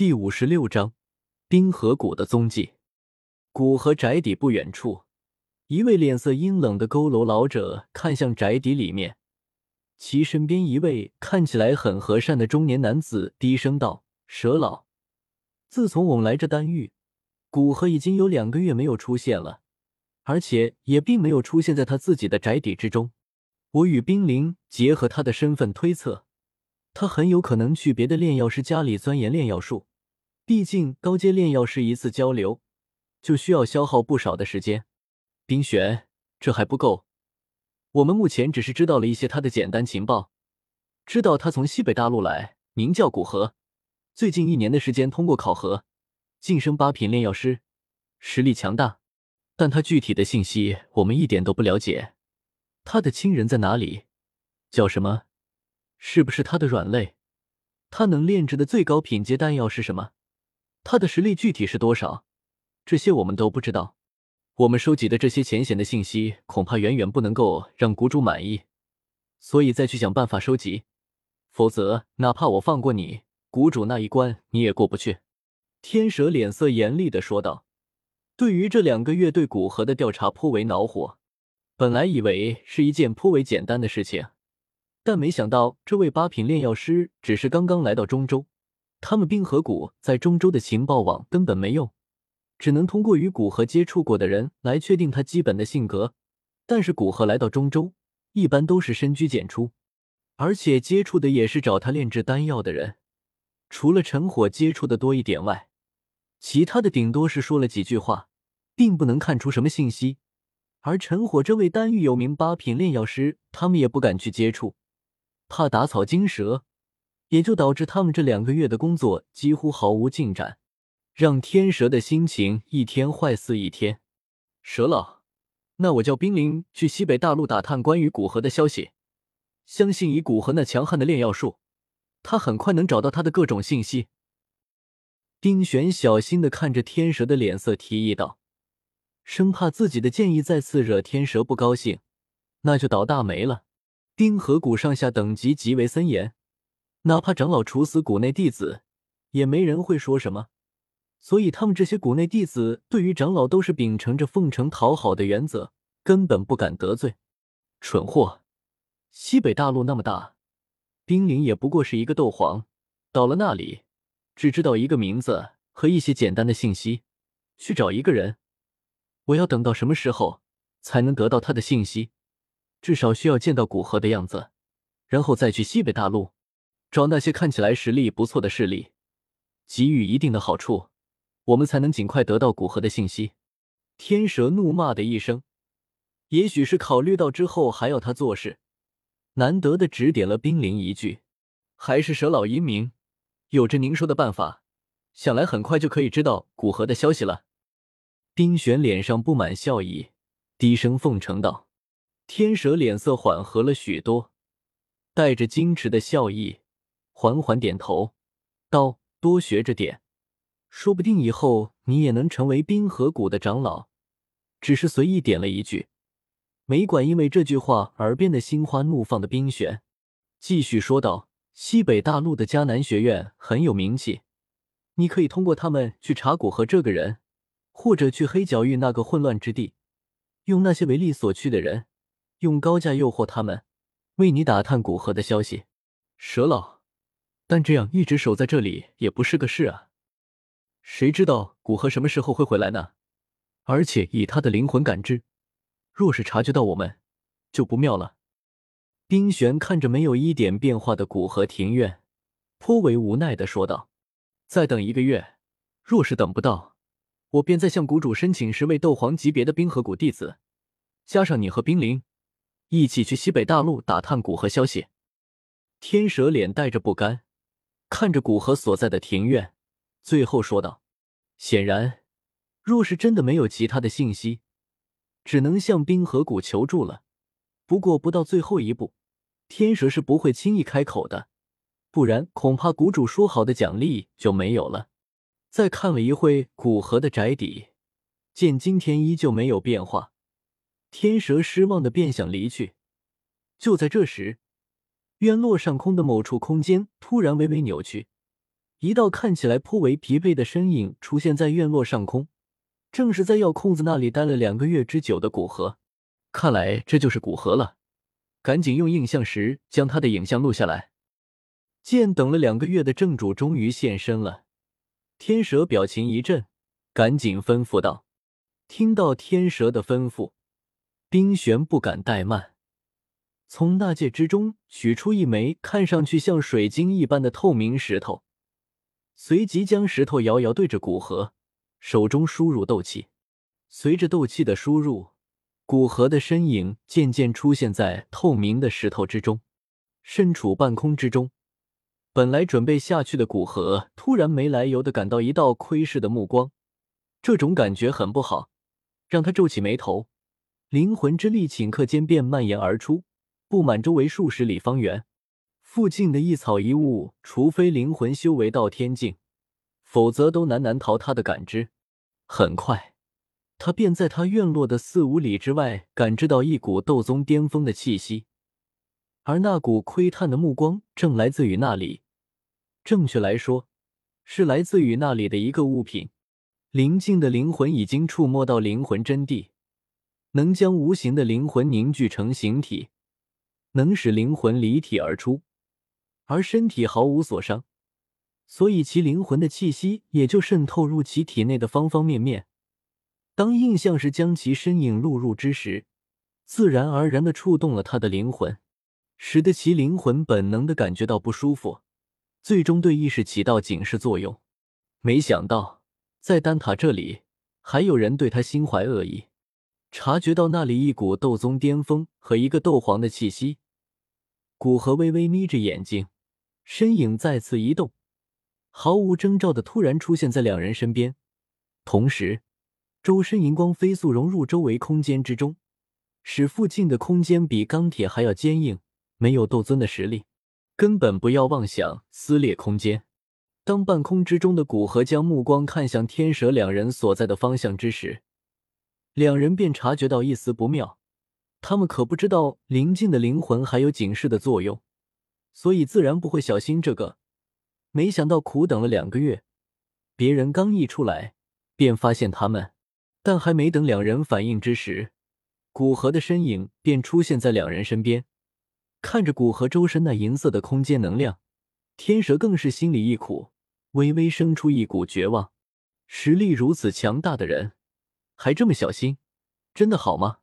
第五十六章冰河谷的踪迹。古河宅邸不远处，一位脸色阴冷的佝偻老者看向宅邸里面，其身边一位看起来很和善的中年男子低声道：“蛇老，自从我们来这丹域，古河已经有两个月没有出现了，而且也并没有出现在他自己的宅邸之中。我与冰灵结合他的身份推测。”他很有可能去别的炼药师家里钻研炼药术，毕竟高阶炼药师一次交流就需要消耗不少的时间。冰玄，这还不够，我们目前只是知道了一些他的简单情报，知道他从西北大陆来，名叫古河，最近一年的时间通过考核晋升八品炼药师，实力强大。但他具体的信息我们一点都不了解，他的亲人在哪里？叫什么？是不是他的软肋？他能炼制的最高品阶丹药是什么？他的实力具体是多少？这些我们都不知道。我们收集的这些浅显的信息，恐怕远远不能够让谷主满意，所以再去想办法收集。否则，哪怕我放过你，谷主那一关你也过不去。天蛇脸色严厉的说道：“对于这两个月对古河的调查颇为恼火。本来以为是一件颇为简单的事情。”但没想到，这位八品炼药师只是刚刚来到中州，他们冰河谷在中州的情报网根本没用，只能通过与古河接触过的人来确定他基本的性格。但是古河来到中州，一般都是深居简出，而且接触的也是找他炼制丹药的人，除了陈火接触的多一点外，其他的顶多是说了几句话，并不能看出什么信息。而陈火这位丹域有名八品炼药师，他们也不敢去接触。怕打草惊蛇，也就导致他们这两个月的工作几乎毫无进展，让天蛇的心情一天坏似一天。蛇老，那我叫冰灵去西北大陆打探关于古河的消息。相信以古河那强悍的炼药术，他很快能找到他的各种信息。丁玄小心的看着天蛇的脸色，提议道，生怕自己的建议再次惹天蛇不高兴，那就倒大霉了。冰河谷上下等级极为森严，哪怕长老处死谷内弟子，也没人会说什么。所以他们这些谷内弟子对于长老都是秉承着奉承讨好的原则，根本不敢得罪。蠢货！西北大陆那么大，冰灵也不过是一个斗皇，到了那里，只知道一个名字和一些简单的信息，去找一个人，我要等到什么时候才能得到他的信息？至少需要见到古河的样子，然后再去西北大陆找那些看起来实力不错的势力，给予一定的好处，我们才能尽快得到古河的信息。天蛇怒骂的一声，也许是考虑到之后还要他做事，难得的指点了冰灵一句：“还是蛇老英明，有着您说的办法，想来很快就可以知道古河的消息了。”冰玄脸上布满笑意，低声奉承道。天蛇脸色缓和了许多，带着矜持的笑意，缓缓点头，道：“多学着点，说不定以后你也能成为冰河谷的长老。”只是随意点了一句，没管因为这句话而变得心花怒放的冰玄，继续说道：“西北大陆的迦南学院很有名气，你可以通过他们去查古河这个人，或者去黑角域那个混乱之地，用那些为利所趋的人。”用高价诱惑他们，为你打探古河的消息，蛇老。但这样一直守在这里也不是个事啊。谁知道古河什么时候会回来呢？而且以他的灵魂感知，若是察觉到我们，就不妙了。冰玄看着没有一点变化的古河庭院，颇为无奈的说道：“再等一个月，若是等不到，我便再向谷主申请十位斗皇级别的冰河谷弟子，加上你和冰灵。”一起去西北大陆打探古河消息。天蛇脸带着不甘，看着古河所在的庭院，最后说道：“显然，若是真的没有其他的信息，只能向冰河谷求助了。不过，不到最后一步，天蛇是不会轻易开口的，不然恐怕谷主说好的奖励就没有了。”再看了一会古河的宅邸，见今天依旧没有变化。天蛇失望的便想离去，就在这时，院落上空的某处空间突然微微扭曲，一道看起来颇为疲惫的身影出现在院落上空，正是在药空子那里待了两个月之久的古河。看来这就是古河了，赶紧用印象石将他的影像录下来。见等了两个月的正主终于现身了，天蛇表情一震，赶紧吩咐道：“听到天蛇的吩咐，冰玄不敢怠慢。”从纳戒之中取出一枚看上去像水晶一般的透明石头，随即将石头遥遥对着古河，手中输入斗气。随着斗气的输入，古河的身影渐渐出现在透明的石头之中。身处半空之中，本来准备下去的古河突然没来由的感到一道窥视的目光，这种感觉很不好，让他皱起眉头。灵魂之力顷刻间便蔓延而出。布满周围数十里方圆，附近的一草一物，除非灵魂修为到天境，否则都难难逃他的感知。很快，他便在他院落的四五里之外感知到一股斗宗巅峰的气息，而那股窥探的目光正来自于那里。正确来说，是来自于那里的一个物品。灵境的灵魂已经触摸到灵魂真谛，能将无形的灵魂凝聚成形体。能使灵魂离体而出，而身体毫无所伤，所以其灵魂的气息也就渗透入其体内的方方面面。当印象石将其身影录入之时，自然而然的触动了他的灵魂，使得其灵魂本能的感觉到不舒服，最终对意识起到警示作用。没想到在丹塔这里，还有人对他心怀恶意。察觉到那里一股斗宗巅峰和一个斗皇的气息，古河微微眯着眼睛，身影再次移动，毫无征兆的突然出现在两人身边。同时，周身银光飞速融入周围空间之中，使附近的空间比钢铁还要坚硬。没有斗尊的实力，根本不要妄想撕裂空间。当半空之中的古河将目光看向天蛇两人所在的方向之时，两人便察觉到一丝不妙，他们可不知道灵境的灵魂还有警示的作用，所以自然不会小心这个。没想到苦等了两个月，别人刚一出来，便发现他们。但还没等两人反应之时，古河的身影便出现在两人身边。看着古河周身那银色的空间能量，天蛇更是心里一苦，微微生出一股绝望。实力如此强大的人。还这么小心，真的好吗？